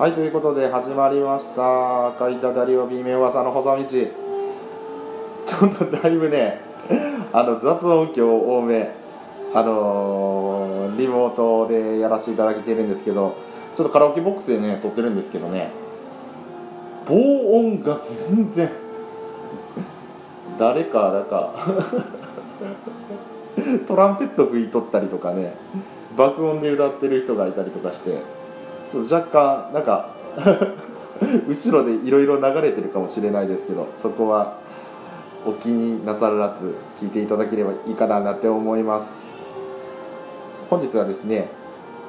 はいということで始まりました。赤いただりを B 面噂の細道。ちょっとだいぶねあの雑音響多め。あのーリモートでやらせていただいてるんですけどちょっとカラオケボックスでね撮ってるんですけどね。防音が全然。誰かなんか。トランペット吹いとったりとかね。爆音で歌ってる人がいたりとかして。ちょっと若干なんか 後ろでいろいろ流れてるかもしれないですけどそこはお気になさらず聞いていただければいいかななんて思います。本日はですね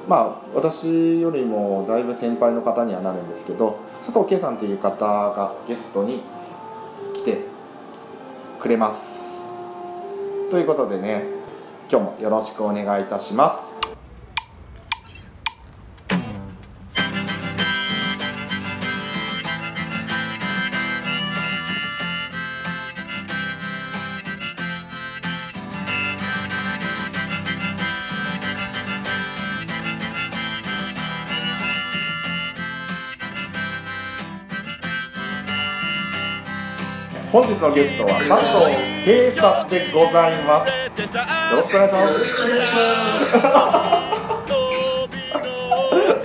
まあ私よりもだいぶ先輩の方にはなるんですけど佐藤圭さんという方がゲストに来てくれます。ということでね今日もよろしくお願いいたします。日のゲストは佐藤圭さんでございます。よろしくお願いします。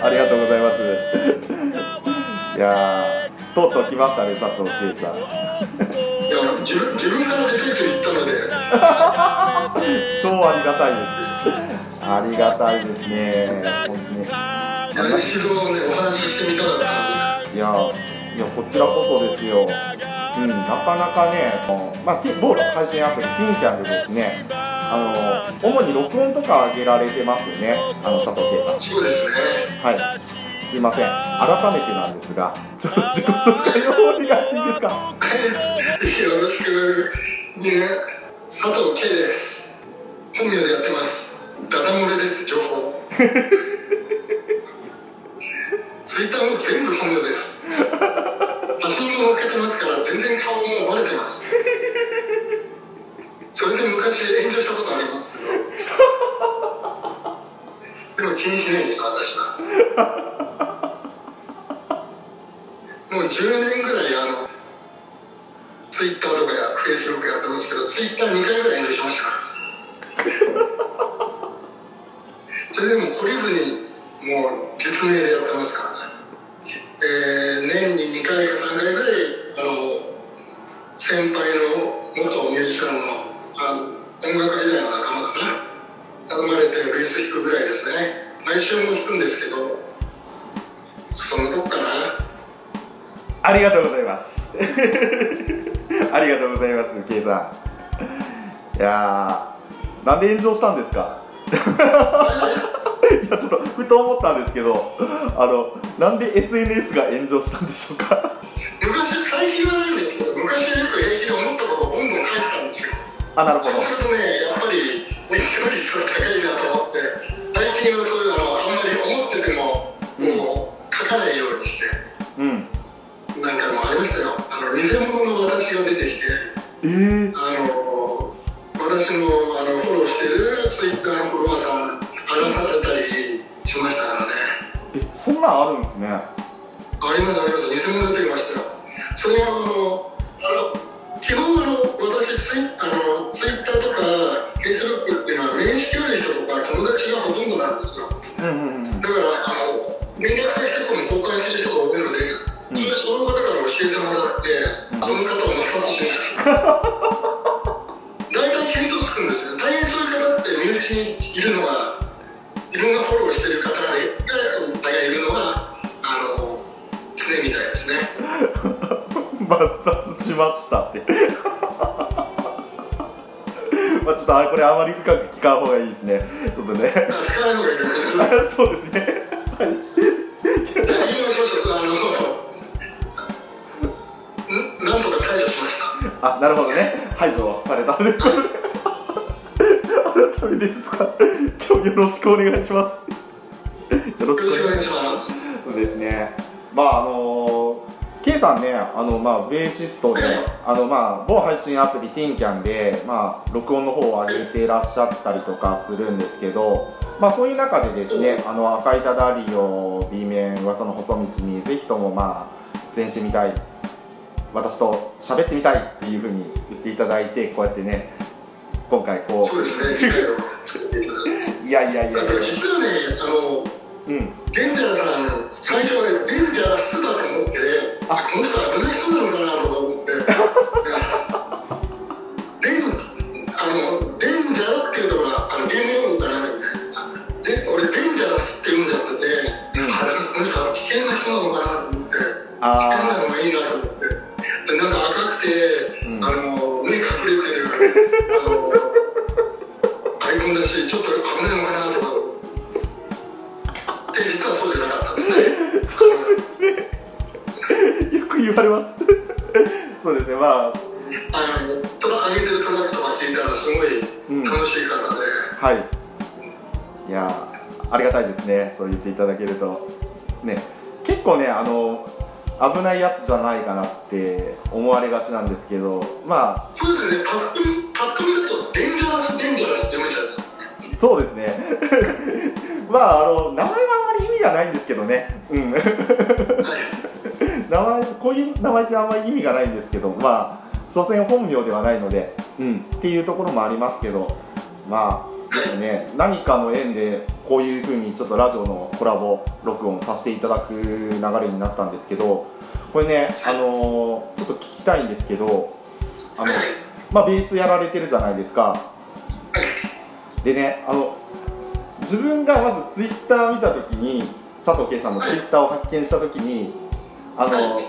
ありがとうございます。いやーとうとう来ましたね佐藤圭さん。いや自分自分から出てと言ったので、超ありがたいです。ありがたいですね。本当に。一度ねお話ししてみたかったんいやいやこちらこそですようん、なかなかね、まあ、せ某配信アプリ、ティンキャンでですね、あの主に録音とか上げられてますよね、あの佐藤圭さん。で。そうですね。はい。すいません。改めてなんですが、ちょっと自己紹介の方お願いしていいですか？よろしくね佐藤圭です。本名でやってます。ダダ漏れです情報。ツイッターも全部本名です。写真も載っけてますから全然顔もバレてます。それで昔炎上したことありますけど。でも気にしないです私は。もう10年ぐらいあのツイッターとかやフェイスブックやってますけどツイッター2回ぐらい炎上しましたからそれでも懲りずにもう実名でやってますからね、えー年に2回か3回ぐらいあの先輩の元ミュージシャンのあの音楽時代の仲間かな？頼まれてベース弾くぐらいですね毎週も弾くんですけどそのとこかなありがとうございます。ありがとうございます、圭さん。いやー、なんで炎上したんですか？いや、ちょっとふと思ったんですけど、あの、なんで SNS が炎上したんでしょうか？昔最近はないんですけど昔はよく平気で思ったことをボンボン書いてたんですよあ、なるほど。そうするとねやっぱり熱狂率が高いなと思って最近はそういうの常みたいですね。抹殺しましたって。まあちょっとあこれあまり深く聞かん方がいいですね。ちょっとね。あ使わない方がいいと思いますそうですね。じゃあ言い。ましょうあのんなんとか解除しましたあなるほどね。排除はされたということで。改めてですか今日よろしくお願いします。よろしくお願いしますささんねあの、まあ、ベーシストであの、まあ、某配信アプリ TinCan で、まあ、録音の方を上げてらっしゃったりとかするんですけど、まあ、そういう中でですね「あの赤いダダリオ B 面噂の細道」にぜひともまあ出演してみたい私と喋ってみたいっていうふうに言っていただいてこうやってね今回こそう いやいやいやいや。実はね、あの、うん。デンジャラさん、最初はね、デンジャラスだと思ってね、あ、この人危ない人なのかなとか思って、デン、あの、デンジャラっていうところは、あの、ゲーム用語かなみたいな。で、俺、デンジャラスって言うんじゃなくて、うん。この人は危険な人なのかなと思って、危険なあのがいいなと思って、で、なんか赤くて、うん。あの、目隠れてる、あの、アイコンだし、ちょっと危ないのか。ねよく言われます。そうですねまあ。あの、ただ上げてるトラックとか聞いたら、すごいうん。楽しい方で、はい。いやーありがたいですね。そう言っていただけると。ね。結構ねあの危ないやつじゃないかなって思われがちなんですけどまそうですね、パッパッと見ると、デンジャラス、デンジャラスって読めちゃうんですよ。あそうですね。まああの名前はあんまり意味がないんですけどね。うん。はい。名前こういう名前ってあんまり意味がないんですけどまあ所詮本名ではないので、うん、っていうところもありますけどまあですね 何かの縁でこういうふうにちょっとラジオのコラボ録音させていただく流れになったんですけどこれねあのーちょっと聞きたいんですけどあのはい。まあベースやられてるじゃないですかはい。でねあの自分がまずツイッター見た時に佐藤圭さんのツイッターを発見した時にあのはい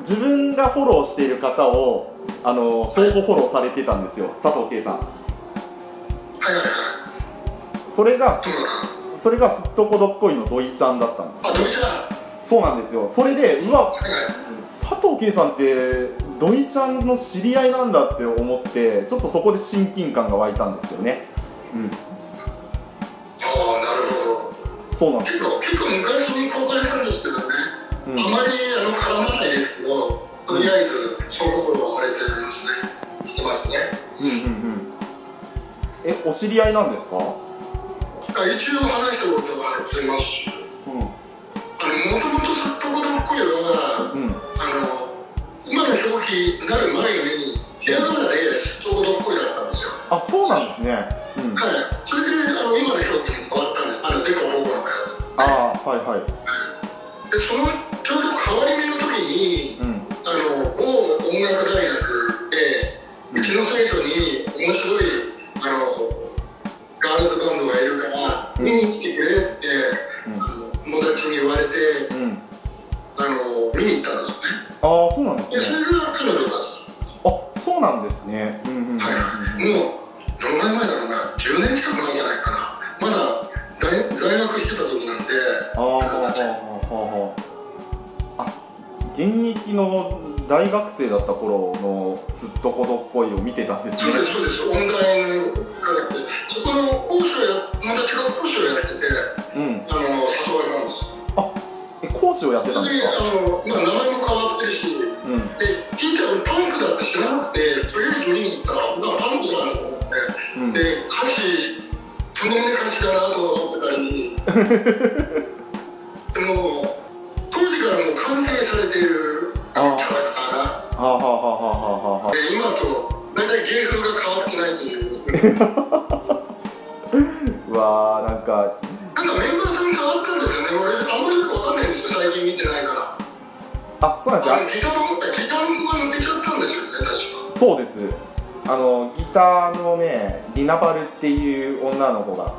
自分がフォローしている方をあの相互フォローされてたんですよ佐藤圭さんはいはいはい。それがそうだな。それがすっとこどっこいの土井ちゃんだったんですそうなんですよそれでうわ。佐藤圭さんって土井ちゃんの知り合いなんだって思ってちょっとそこで親近感が湧いたんですよねうんああ、なるほど。そうなんです結構、結構昔に公開したんですけどね、うんあまりあの絡まないですけど、とりあえず、相互フォローされてるんですね。してますね。うんうんうんえお知り合いなんですか？あ一応話したことがありますし、うあの、もともとすっとこどっこいは、んうんあの、今の表記になる前に、ひらがなですっとこどっこいだったんですよ。あそうなんですねうんはい。それで、あの、今の表記に変わったんです。あの、デコボコのやつ。ああはいはいで、その、ああそうなんですね。あそうなんですねうんうんはい。もう、どのぐらい前だろうな、10年近くなんじゃないかな。まだ大在学してた時なんで、ああはあはあはあはああ現役の大学生だった頃のすっとこどっこいを見てたんですねそうです、そうです。オンライン科学で、そこの講師をや、友達が講師をやってて、うんあの、誘われたんですよ。あえ講師をやってたんですで、かあの、まあ、名前も変わってるし、うん。で、聞いたらパンクだって知らなくて、とりあえず見に行ったら、まあ、パンクだなと思って、うん。で、歌詞、とんでもない歌詞だなと思ってたり、でも、当時からもう完成されているキャラクターが、はあはあはあはあはあはあで今と大体芸風が変わってないという。う のギターの、ギターの子が抜けちゃったんですよね、確か。そうです。あのギターのねリナバルっていう女の子が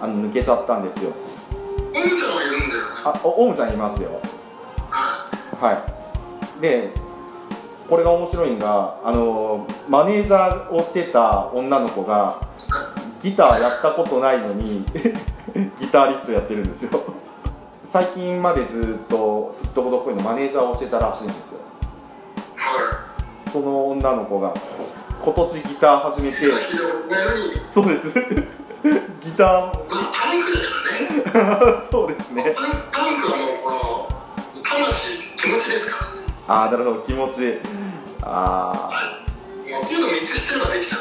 あの抜けちゃったんですよ。おもちゃはいるんだよね。あおおむちゃんいますよ。はい。でこれが面白いのがあのマネージャーをしてた女の子がギターやったことないのに ギタリストやってるんですよ。最近までずっとすっとこどっこいのマネージャーをしてたらしいんですよ。その女の子が今年ギター始めい。て。そうです。ギターまあ、パンクだからね。そうですね。パンクはもう、この、魂、気持ちでああなるほど気持ち。あもうコード3つしてればできちゃう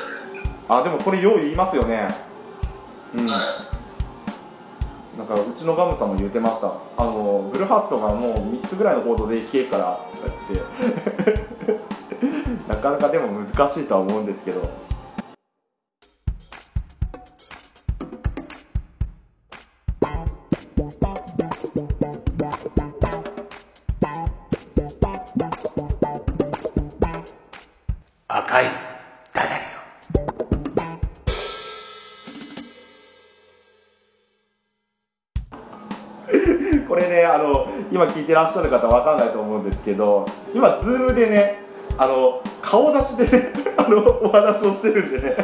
ーあでもそれよう言いますよね。うん。ね、はいなんかうちのガムさんも言ってました。あのブルーハーツとかもう3つぐらいのコードで弾けるからとか言って。なかなかでも難しいとは思うんですけど。いてらっしゃる方わかんないと思うんですけど今ズームでねあの顔出しでね あのお話をしてるんでね。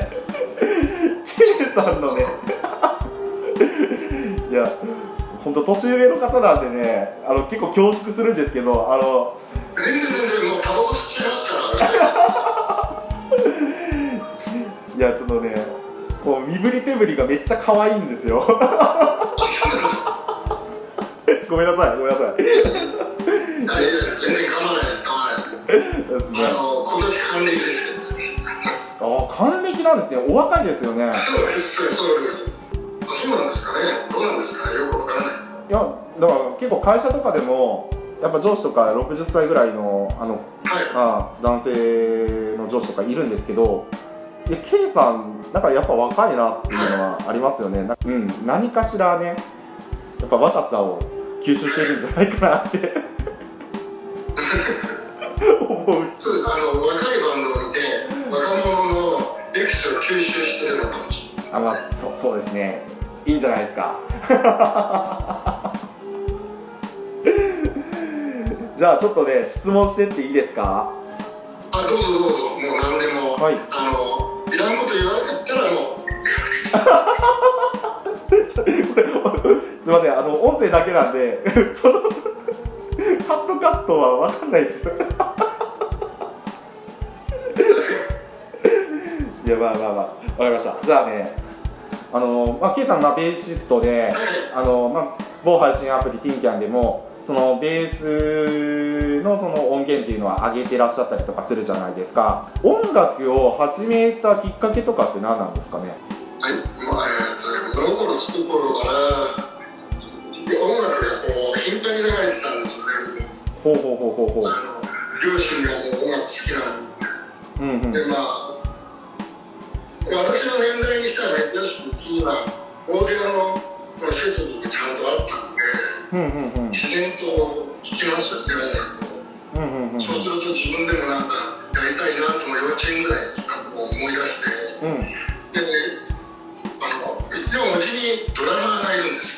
K さんのね。いや本当年上の方なんでねあの結構恐縮するんですけどあの全然全然もうタバコ吸っちゃいますからいやちょっとねこう身振り手振りがめっちゃ可愛いんですよごめんなさいごめんなさい。でいやいや全然構わない構わないあの今年還暦ですあ還暦なんですね。お若いですよね。そうですそうです。あそうなんですかね。どうなんですかね。よくわからない。いやだから結構会社とかでもやっぱ上司とか60歳ぐらいのあのはい。あ男性の上司とかいるんですけどいや K さんなんかやっぱ若いなっていうのはありますよね。なうん何かしらねやっぱ若さを吸収してるんじゃないかなって。思うそうです。あの若いバンドを見て若者のエキスを吸収してるのかもしれない。あまあそそうですね。いいんじゃないですか。じゃあちょっとね質問してっていいですか？あどうぞどうぞ。もう何でも、はい。あのいらんこと言わなかったらもう。ちょこれすいませんあの音声だけなんで そのカットカットは分かんないです。いやまあまあまあ分かりました。じゃあねあの、まあ、K さんまあベーシストであの、まあ、某配信アプリ TinCan でもそのベースのその音源っていうのは上げてらっしゃったりとかするじゃないですか。音楽を始めたきっかけとかって何なんですかね？はい、まあ、えーとね、物心つく頃から音楽がこう頻繁に流れてたんですよねほうほうほうほうほう。あの両親がもう音楽好きなのうんうん。でまあ私の年代にしたら珍しく今オーディオの設備がちゃんとあったんでうんうんうん。自然と聴きますよね音楽を。う。んうんうんそうすると自分でもなんかやりたいなとも幼稚園ぐらいにこう思い出して。うん。であのうちのうちにドラマーがいるんです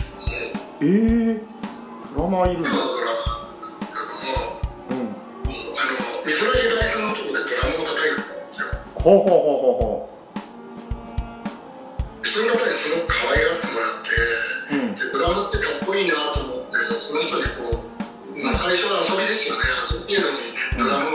けどもえー、ドラマーいるんだ今のドラマ。ーなん。ですけどもうんあの美空ひばりさんのとこでドラムを叩いてるんですよ。ほうほうほうほその方にすごく可愛がってもらってうほううん。でドラムってかっこいいなと思ってその人にこう、まあ、最初は遊びですよね遊び程度にドラムを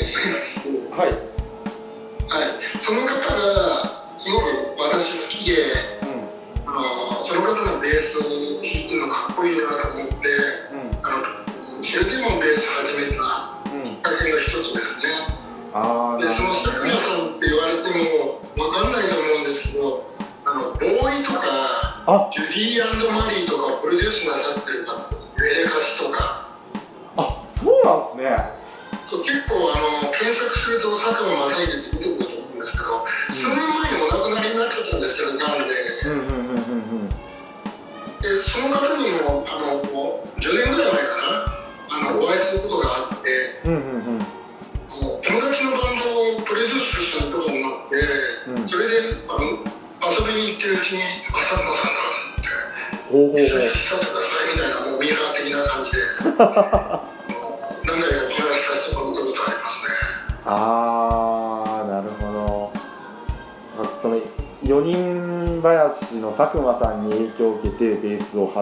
はい。はい、その方が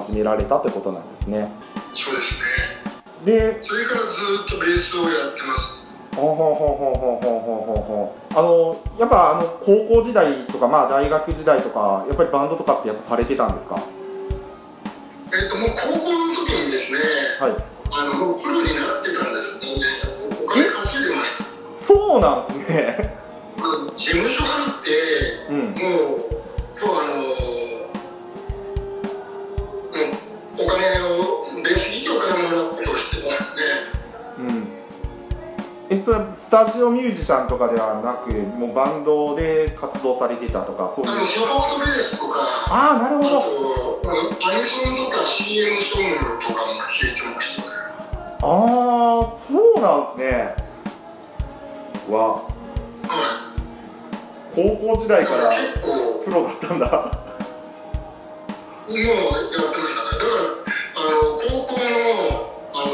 始められたってことなんですね。そうですね。でそれからずっとベースをやってます。ほうほうほうほうほうほうほうほうあのやっぱあの高校時代とかまあ大学時代とかやっぱりバンドとかってやっぱされてたんですか？えっ、ともう高校の時にですねはい。あのプロになってたんですねお金稼いでました。そうなんですね。事務所入ってうん。もうそれはスタジオミュージシャンとかではなくもうバンドで活動されてたとかそういう。ートベースとか。あああなるほど。とか CM ソングとかも弾いてましたね。ああそうなんですね。わ。は高校時代からプロだったんだ。もうやってましたね。だからあの高校のあ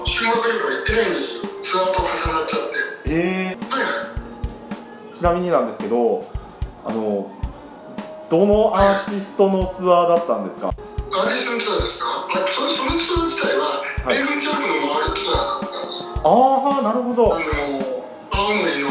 の修学旅行行ってないんですよツアーと重なっちゃってえー、はいはいちなみになんですけどあのどのアーティストのツアーだったんですか？アーティストのツアーですか？あそそのツアー自体は、はい。米軍キャンプの回るツアーだったんですよ。ああなるほど。あの青森の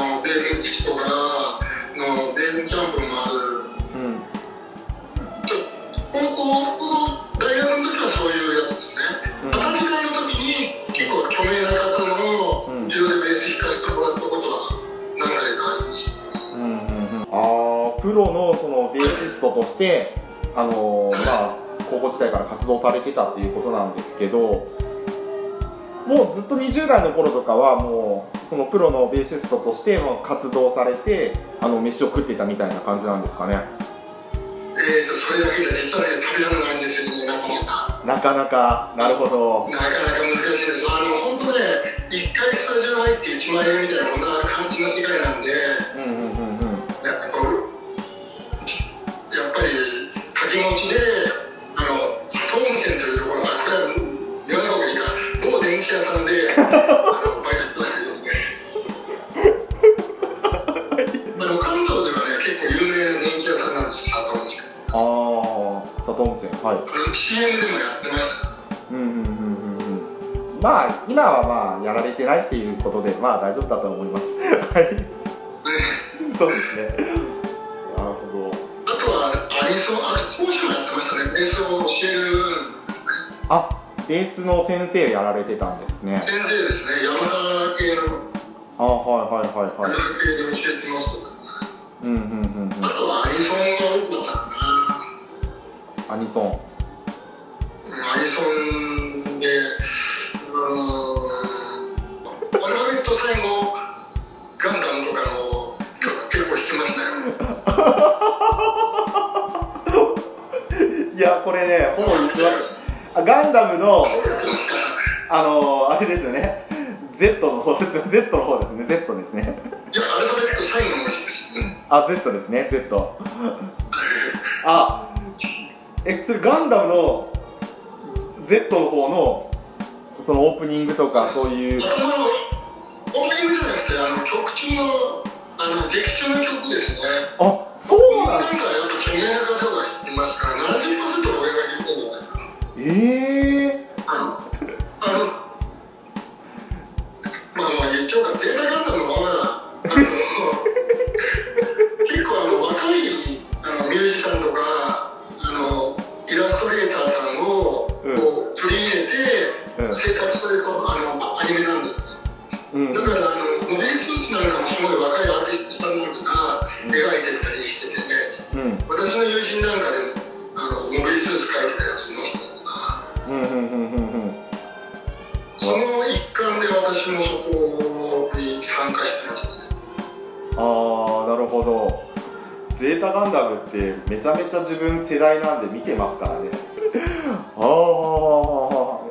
ロのそのベーシストとしてあのーまあ高校時代から活動されてたっていうことなんですけどもうずっと20代の頃とかはもうそのプロのベーシストとしても活動されてあの飯を食ってたみたいな感じなんですかね。えーとそれだけじゃ実はね食べられないんですよねなかなか。なかなかなるほど。なかなか難しいです。あの本当ね一回スタジオ入って1万円みたいなこんな感じの世界なんではい。CM でもやってましたうんうんうんうんうん。まあ今はまあやられてないっていうことでまあ大丈夫だと思います。はい。ね。そうですね。なるほど。あとはアニソンあと講師もやってましたねベースを教えるんですねあベースの先生やられてたんですね先生ですね山田系のあはいはいはいはい山田系で教えてますとかうんうんうんあとはアニソンアニソン。アニソンで、うーん、最後、ガンダムとかの曲結構弾きましたよ。いやこれねほぼ言ってますあガンダムの。あのあれですよね。Z の方です。よ Z の方ですね。Z ですね。いや、アルファベット最後の文字です。あ Z ですね。Z あえそれガンダムの Z の方のそのオープニングとかそういうあとの、オープニングじゃなくて、あの曲中の、あの劇中の曲ですね。あそうなんですなんかやっぱ著名な方が弾きますかゼータガンダムってめちゃめちゃ自分世代なんで見てますからね。あ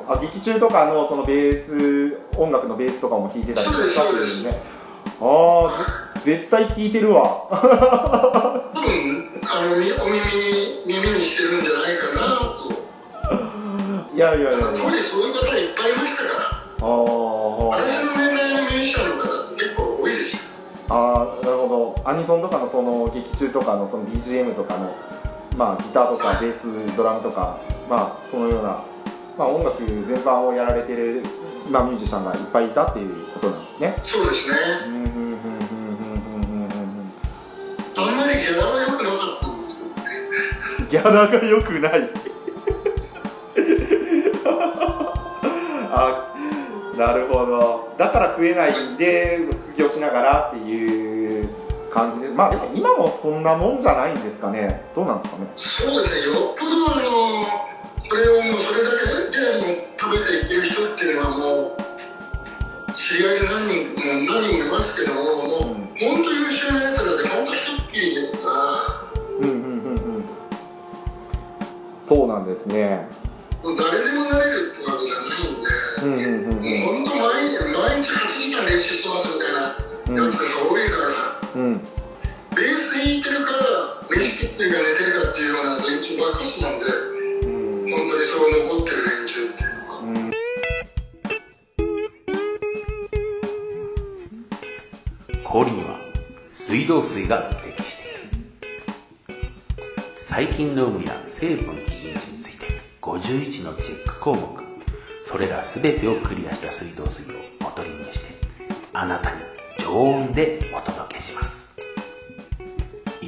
あ劇中とかのそのベース音楽のベースとかも弾いてたりとかしたっていうね。ああぜ絶対聴いてるわ。多分あのみお耳に耳にしてるんじゃないかなと。いやいやいや当時そういう方いっぱいいましたから。あー私の年代のミアニソンとかのその劇中とかのその BGM とかのまあギターとかベースドラムとかまあそのような、まあ、音楽全般をやられてる、まあ、ミュージシャンがいっぱいいたっていうことなんですね。そうですね。うんうんうんうんうんうんうんうんあんまりギャラは良くなかったんですよ。ねギャラが良くない。あなるほど。だから食えないんで副業しながらっていう感じで。まあでも今もそんなもんじゃないんですかね。どうなんですかね？そうですねよっぽどあのそれをもうそれだけでもう食べていってる人っていうのはもう知り合いで何人もう何人もいますけどももう本当優秀なやつらで本当一っきりですからうんうんうんうん。そうなんですね。もう誰でもなれるってわけじゃないんで、うんうんうんうん。もう本当毎日毎日8時間練習してますみたいなやつが多いから、うんベース弾いてる。か飯食ってる。か寝てる。かっていうような連中ばっかしなんでうん本当にそう残ってる。連中っていうのはうん氷には水道水が適している。細菌の有無や成分基準値について51のチェック項目それら全てをクリアした水道水をボトリングしてあなたに常温でお届け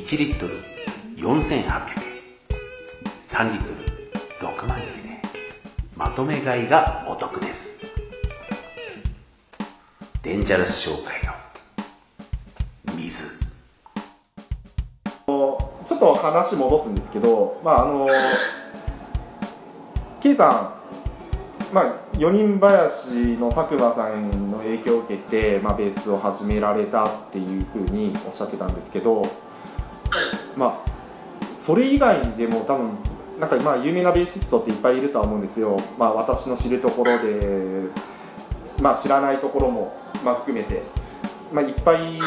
1リットル4800円3リットル6万円でまとめ買いがお得です。デンジャラス商会の水。ちょっと話戻すんですけど、まああの K さん、まあ、四人林の佐久間さんの影響を受けて、まあ、ベースを始められたっていうふうにおっしゃってたんですけど、それ以外でも多分なんかまあ有名なベーシストっていっぱいいるとは思うんですよ、まあ、私の知るところで、まあ、知らないところも、まあ、含めて、まあ、いっぱい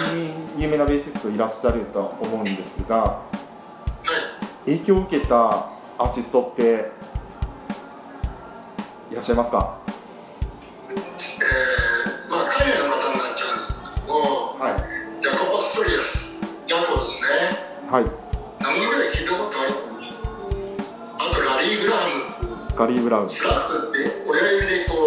有名なベーシストいらっしゃるとは思うんですがはい。影響を受けたアーティストっていらっしゃいますか？リー・ブラウン。スラップって親指でこう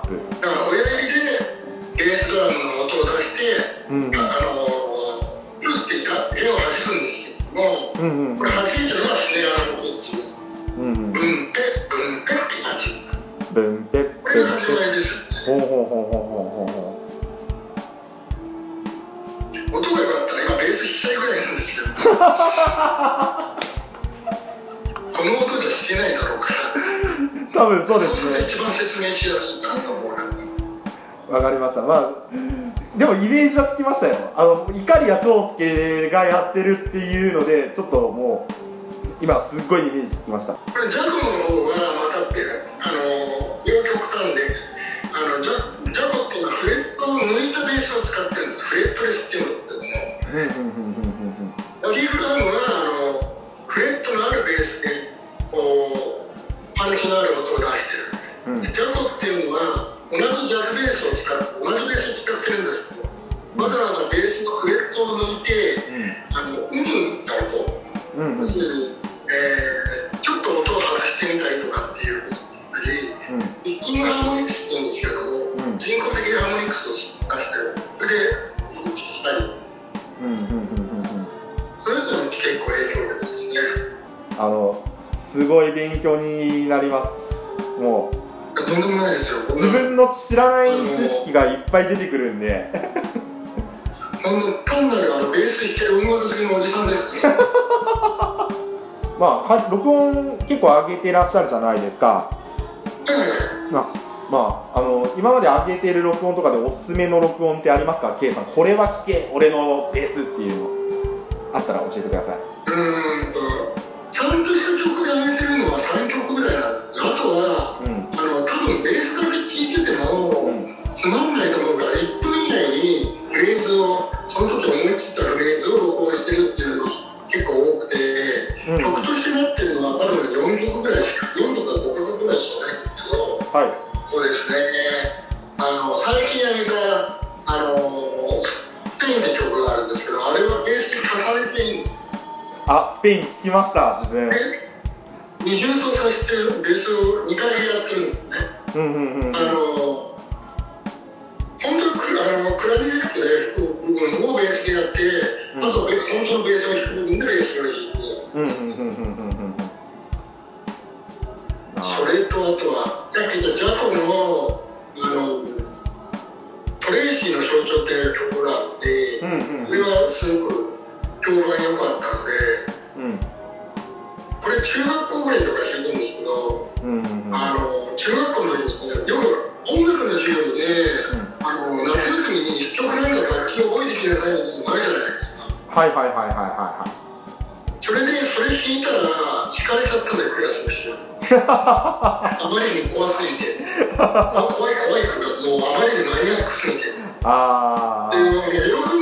ップ。だから親指でベースドラムの音を出して、うんうん。あのルっていった弦を弾くんですけども、うんうん。これ弾いてるのがスネアの音っていう。うんうん。ブンペブンペって感じブンペッこれが始まりですよね。ほうほうほうほうほうほ音が良かったら今ベース弾きたいぐらいなんですけど 多分そうですね。一番説明しやすいかなと思うわかりました。まあでもイメージはつきましたよ。あの碇谷長介がやってるっていうのでちょっともう今すっごいイメージつきました。これジャコの方はまたってあの両極端であのジャジャコっていうのはフレットを抜いたベースを使ってるんです。フレットレスっていうんだけどもう。んうんうんうんラリー・グラハムっていうのは同じジャズベースを使って同じベースを使ってるんですけどわざわざベースのフレットスを抜いてあの海に行った音うん。うんうん要するに、えーちょっと音を外してみたりとかっていうことだったりピッキングハーモニクスって言うんですけども、うん。人工的にハーモニクスを出してそれで弾いたり。うんうんうんうんうん。それぞれ結構影響を受けてますね。あのすごい勉強になります。もうとんでもないですよ。自分の知らない知識がいっぱい出てくるんで。あの単なるあのベース弾ける音楽好きのおじさんです。ね まあは録音結構上げてらっしゃるじゃないですか。はいなまああの今まで上げてる録音とかでおすすめの録音ってありますか？K さんこれは聞け。俺のベースっていうの。あったら教えてください。うーんとちゃんとした曲分ベースだけ聴いてても、うんつまんないと思うから1分以内にフレーズをその時思いつったフレーズを録音してるっていうのが結構多くて、うん。曲としてなってるのは多分4曲ぐらいしか4とか5曲ぐらいしかないんですけどはい。そうですねあの最近上げたあのスペインって曲があるんですけどあれはベースに重ねていいんですあスペイン聞きました自分。ね二重奏させてベースを2回やってるんですねうんうんうん。うんあの本当あのクラリネットで吹く部分をベースでやって、うん。あと本当のベースを弾く部分でベースを弾いて、うんうんうんうんうん。うんあそれとあとはさっき言ったジャコのあのトレイシーの象徴っていう曲があって、うんうんこれはすごく評判良かったのでうん。これ中学校ぐらいとか弾いたんですけど、うんうんうん。あの中学校の音楽の授業で、あの夏休みに一曲なんか楽器を覚えてきなさいのあるじゃないですか。はいはいはいはいはい。はいそれでそれ弾いたら引かれちゃったんだよクラスの人。あまりに怖すぎてこ怖い怖いからもうあまりにマニアックすぎて。あでもう喜ん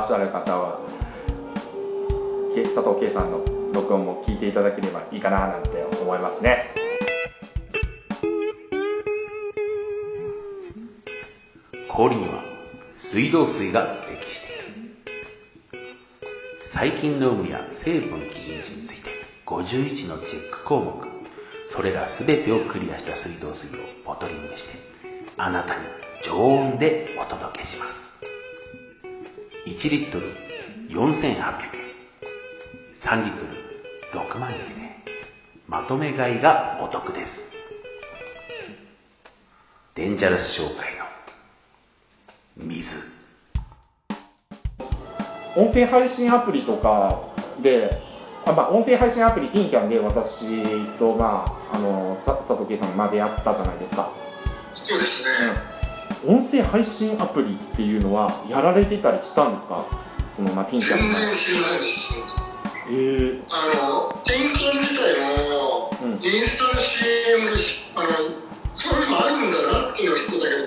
聞いてらっしゃる方は佐藤圭さんの録音も聞いていただければいいかななんて思いますね。氷には水道水が適している。細菌の有無や成分基準値について51のチェック項目それら全てをクリアした水道水をボトリングしてあなたに常温でお届けします。1リットル4800円3リットル6万円円まとめ買いがお得です。デンジャラス商会の水。音声配信アプリとかであ、まあ、音声配信アプリ TinCan で私と、まあ、あのさ佐藤圭さんまでやったじゃないですか、そうですね、音声配信アプリっていうのはやられてたりしたんですか？その、まあ、TinCan 全然知らないですえー、あの天気自体も、うんインスタの CM であのそういうのあるんだなっていうのは知ってたけど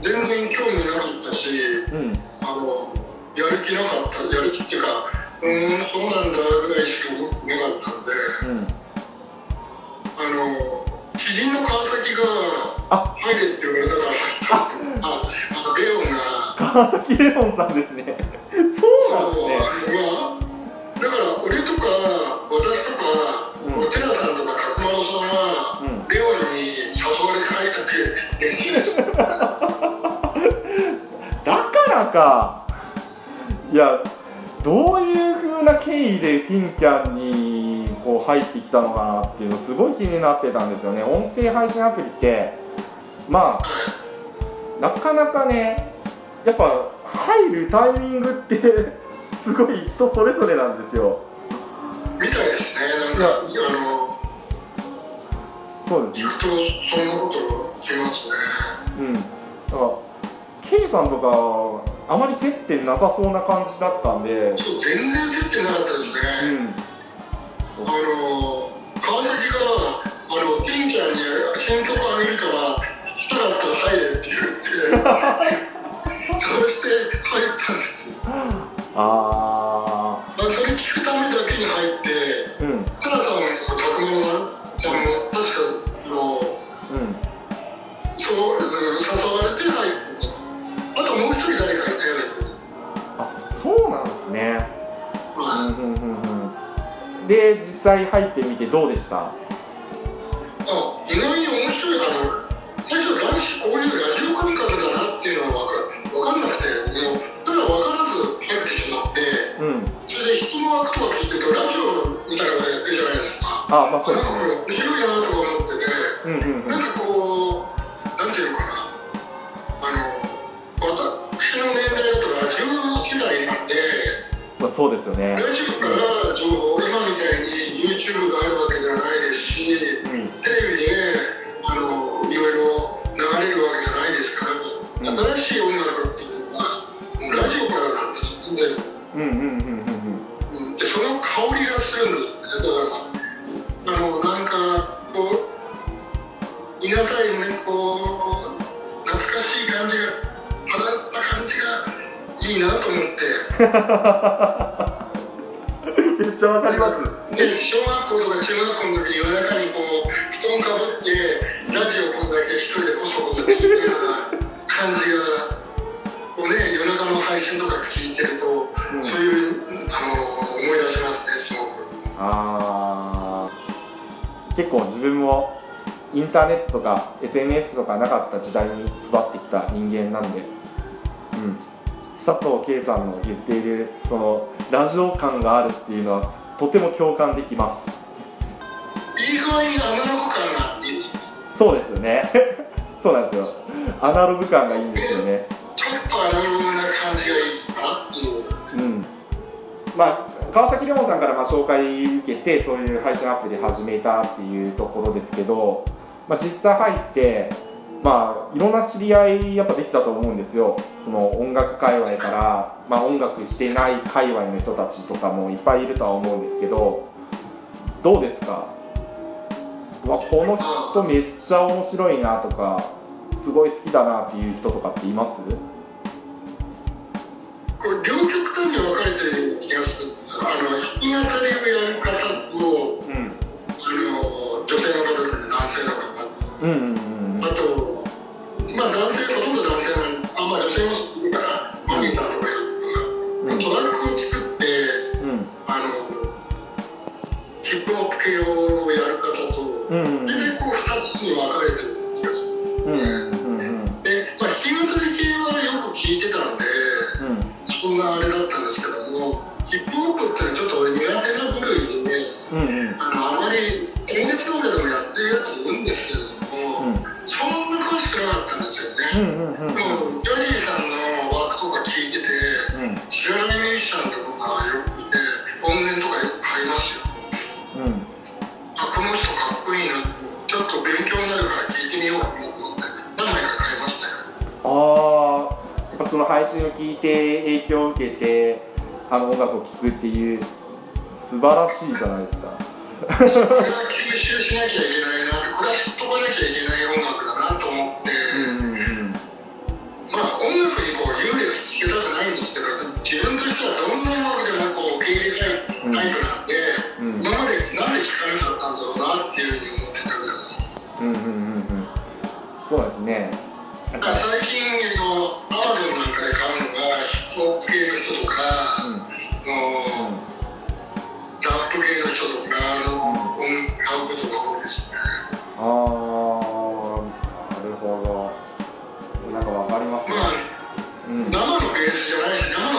全然興味なかったしうんあのやる気なかったやる気っていうかうーんそうなんだぐらいしか思ってなかったんでうん。あの知人の川崎があ。入れって言われたから ああのレオンが川崎レオンさんですね。そうなんですねあのまあだから俺とか私とか、うんお寺さんとか角丸さんは、うんレオンに誘われて入ったって だからか。いやどういう風な経緯で TinCan にこう入ってきたのかなっていうのすごい気になってたんですよね。音声配信アプリってまあなかなかねやっぱ入るタイミングって すごい人それぞれなんですよ。みたいですね。なんかあのそうですね。聞くとそんなこと聞きますね。うん。だから K さんとかあまり接点なさそうな感じだったんで。そう全然接点なかったですね、うん。あの川崎があのピンちゃんに新曲あげるから際入ってみてどうでした？あ意外に面白いあの最初ラジこういうラジオ感覚だなっていうのが分か分かんなくてもうただ分からず入ってしまってうん。それで人の枠とか聞いてるとラジオみたいなのがやってるじゃないですかあまあそうですなんかこれね面白いなとか思っててうんうんうんなんかこう、なんていうのかな、あの、私の年代だとラジオ時代なんで、まあそうですよね。ラジオから情報、めっちゃわかります。で小学校とか中学校の時に夜中にこう布団かぶってラジオこんだけ一人でこそこそ聞いてるような感じがこうね夜中の配信とか聞いてると、うん。そういうあの思い出しますねすごく。あー。結構自分もインターネットとか SNS とかなかった時代に育ってきた人間なんで、うん、佐藤圭さんの言っているそのラジオ感があるっていうのはとても共感できます。いい具合にアナログ感があってそうですよね。そうなんですよ。アナログ感がいいんですよね。ちょっとアナログな感じがいいかなっていう。うん。まあ川崎レモンさんからまあ紹介受けてそういう配信アプリ始めたっていうところですけど、まあ、実際入ってまあいろんな知り合いやっぱできたと思うんですよ。その音楽界隈から、まあ、音楽してない界隈の人たちとかもいっぱいいるとは思うんですけど。どうですか？うわこの人めっちゃ面白いなとかすごい好きだなっていう人とかっています？こう両極端に分かれてる気がするあの弾き語りをやる方とうん。あの女性の方と男性の方うんうんうんあとまあ男性ほとんど男性なんあまあ女性もいるからマミーさんとか。いる楽を聴くっていう素晴らしいじゃないですか。なんかわかりますね。まあうん。生のベースじゃないし生の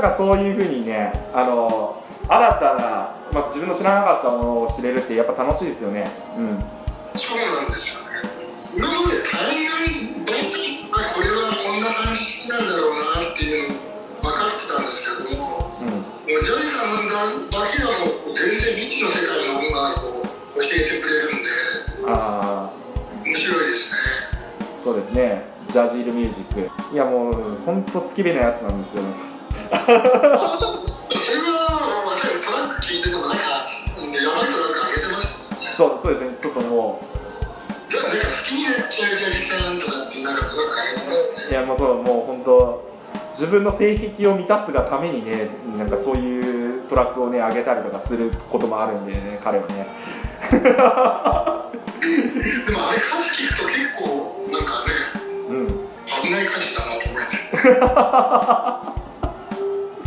なんかそういうふうにねあの新たな、まあ、自分の知らなかったものを知れるってやっぱ楽しいですよね。うん。そうなんですよね。今まで大概大体あこれはこんな感じなんだろうなっていうの分かってたんですけれどもうん。もうジャニーさんだけはもう全然未知の世界の音楽を教えてくれるんでああ面白いですね。そうですね。ジャジールミュージック。いやもう本当好きめなやつなんですよねそれは私トラック聞いててもなんかやばいトラック上げてますよねそうそうですねちょっともじゃあなんか好きになっちゃうジャニーさんとかっていうなんかトラック上げてますねいやもうそうもう本当自分の性癖を満たすがためにねなんかそういうトラックをね上げたりとかすることもあるんでね彼はねでもあれ歌詞聞くと結構なんかねうん危ない歌詞だなと思って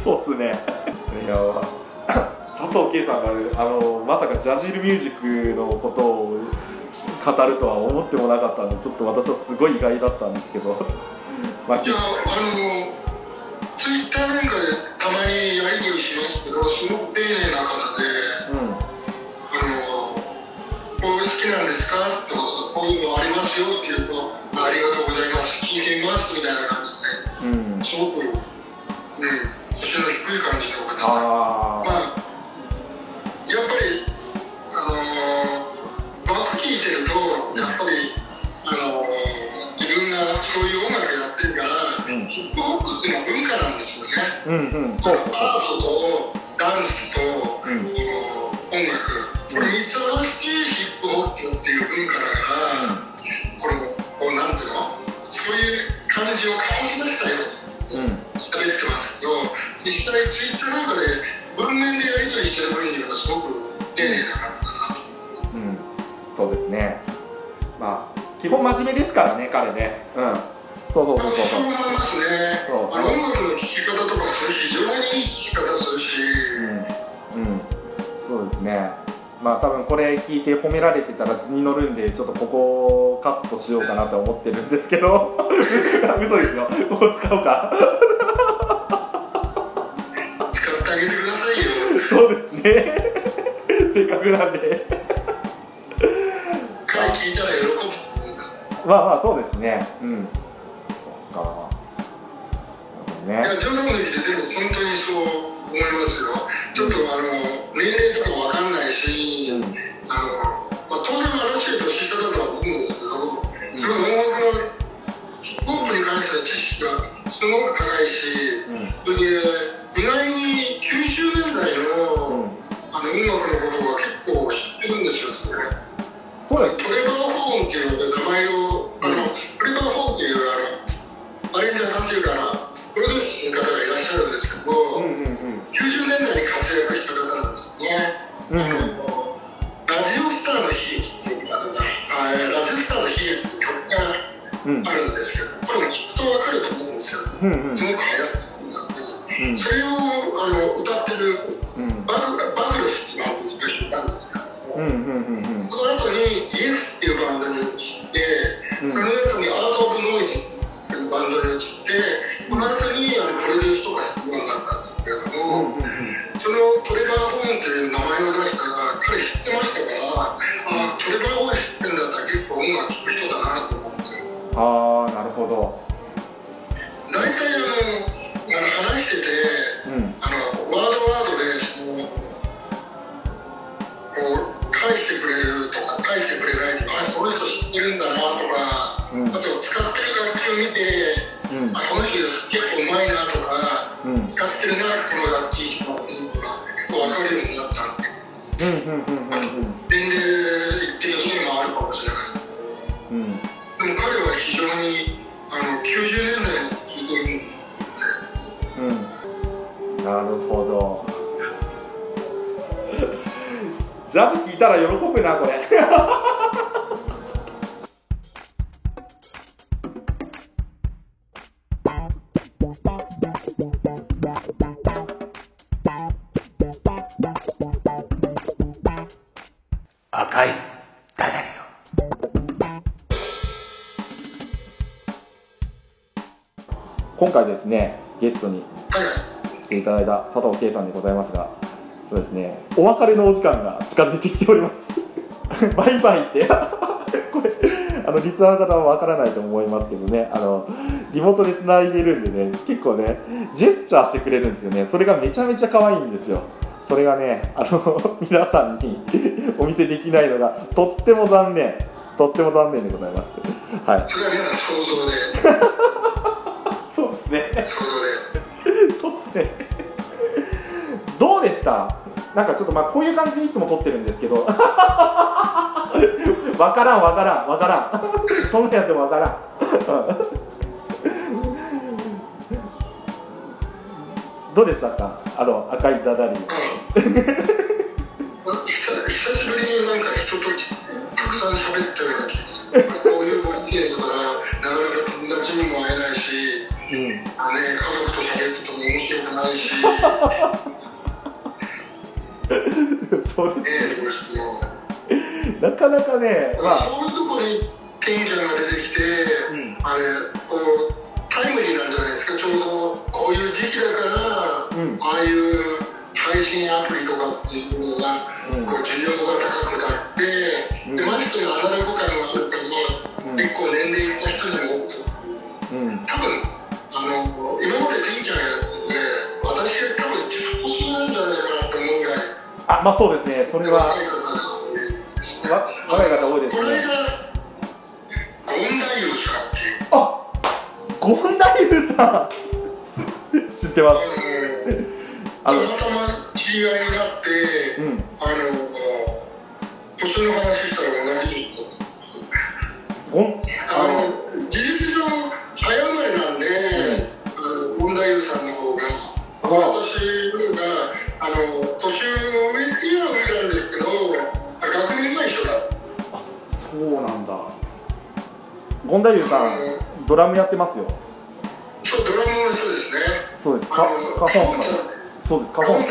そうっすね。いや佐藤圭さんがあのまさかジャジールミュージックのことを語るとは思ってもなかったんでちょっと私はすごい意外だったんですけど。まあいやあのツイッターなんかでたまにやり取りしますけどすごく丁寧な方でうん。あのこう好きなんですか？とかこういうのありますよっていうとありがとうございます。聞いてみますみたいな感じうん。ですごく、うん、腰の低い感じの方でああまあやっぱりあのバック聞いてるとやっぱりあの自分がそういう音楽やってるから、うん。ヒップホップっていうのは文化なんですよね。うんうん。そうそうアートとダンスと、うん。音楽。これ3つ合わせてヒップホップっていう文化だから、これもこうなんていうの？そういう感じを醸し出したようにうん。喋ってますけど実際ツイッターなんかで文面でやり取りしてる分にはすごく丁寧な方だなと。うん。そうですね。まあ基本真面目ですからね彼ね。うん。そうそうそうそうそう。思いますね。そう。あの音楽の聴き方とかそれ非常にいい聴き方するし、うん、うん、そうですね。まあ多分これ聞いて褒められてたら図に乗るんでちょっとここをカットしようかなと思ってるんですけど。嘘ですよ。ここ使おうかあげてくださいよ。そうですね。せっかくなんで。彼聞いたら喜ぶ。と思います。まあまあそうですね。うん。そっか。なるほどね。いやも本当にそう思いますよ。ちょっとあの年齢とかわかんないし、うん。あのまあ当然話して年下だとは思うんですけど、すごい音楽のヒップに関しての知識がすごく高いし、そうんその後にアート・オブ・ノイズっていうバンドに移って、今回ですねゲストにはい来ていただいた佐藤圭さんでございますがそうですねお別れのお時間が近づいてきております。バイバイって。これあのリスナーの方はわからないと思いますけどね。あのリモートでつないでるんでね結構ねジェスチャーしてくれるんですよね。それがめちゃめちゃ可愛いんですよ。それがねあの皆さんに お見せできないのがとっても残念。とっても残念でございます。はい。それは皆さん想像でそうですね。想像でそうっすねした。なんかちょっとまあこういう感じでいつも撮ってるんですけど。わからんわからんわからん。そんなんやってもわからん。どうでしたか？あの赤いダダリうん久久しぶりになんか人とたくさん喋ったような気がする。こういうご時世だからなかなか友達にも会えないしうん。ね、家族と喋ってても面白くないし、そうですね。なかなかねまあ。そういうとこに天気が出てきて、うん。あれ、こう、タイムリーなんじゃないですか、ちょうどこういう時期だから、うん。ああいう配信アプリとかっていうのが、うん。こう需要が高くなって、うん。でましてやアナログ感があるから、うん。結構年齢いった人にもうん。多分あの今まで天気がやあまあそうですね。それは若い方が多いですね。あゴンダイフさん。知ってます。あのあのたまたま知り合いになって、うん。あの年の話ゴンダイユさんドラムやってますよ。そうドラムの人ですね。そうです。かあのカホン。そうです。カホン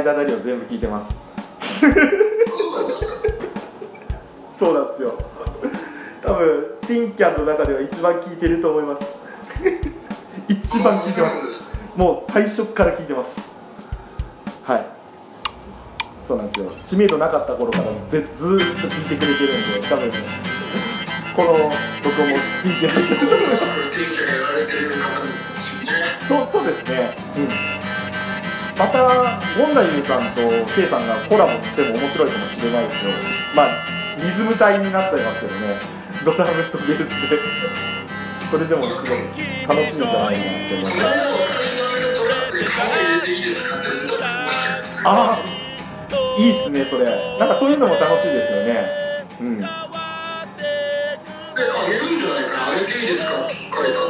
赤いダダリを全部聞いてます。そうなんですよ。多分ティンキャンの中では一番聞いてると思います。一番聞いてます。もう最初から聞いてます。はい。そうなんですよ。知名度なかった頃からずずーっと聞いてくれてるんで多分。この録音も聞いてらっしゃる。そうそうですね。うんまたゴンダユーさんと K さんがコラボしても面白いかもしれ。ないです。よまあリズム隊になっちゃいます。けどねドラムとベースでそれ。でもす。ごい楽しいんじゃないかなって思います。ああいいっすねそれ。なんかそういうのも楽しいです。よねうんあげるんじゃないかなあげていいですか書いてあっ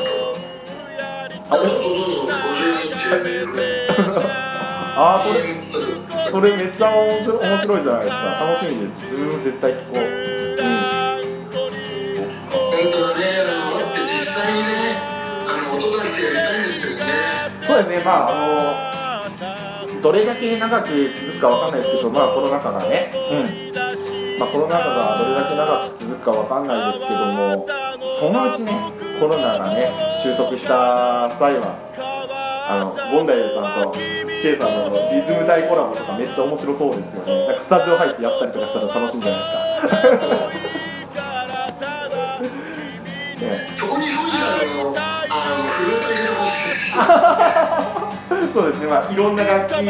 たらどうぞどうぞご自由にってああそれそれめっちゃ面白面白いじゃないですか。楽しみです。自分も絶対聞こう。うん。そっか本当はね、あの会って実際にね、あの音出してやりたいんですけどね。そうですね、まああのどれだけ長く続くかわかんないですけど、まあコロナ禍がね、うん、まあコロナ禍がどれだけ長く続くかわかんないですけども、そのうちね、コロナがね収束した際は、あのボンダイルさんと K さんのリズム隊コラボとかめっちゃ面白そうですよね。なんかスタジオ入ってやったりとかしたら楽しいんじゃないですか。ね。そこにソニアのあのフルート入れてほしい。そうですね、まあ、いろんな楽器で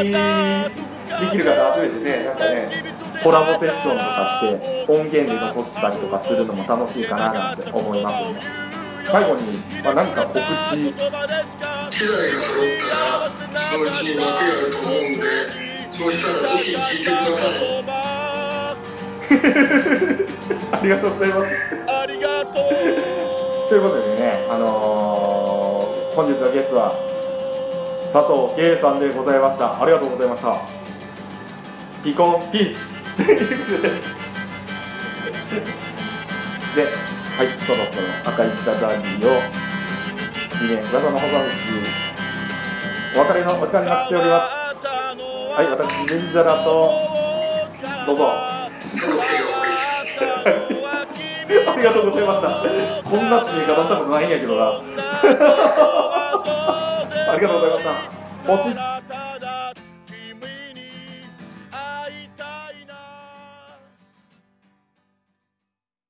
きる方集めてね、なんかね、コラボセッションとかして、音源で残したりとかするのも楽しいかななんて思いますよね。最後に、まあ、何か告知、機材が揃ったら、そのうちに枠やると思うんで、そうしたらぜひ聞いてください。ありがとうございます。ということでね、あのー本日のゲストは佐藤圭さんでございましたありがとうございましたピコンピースではいそろそろ赤い北ダンディを。2年裏座の保存地お別れのお時間になっております。はい私レンジャラとどうぞ。ありがとうございました。こんな締め方したことないんやけどな。ありがとうございました。ポチッ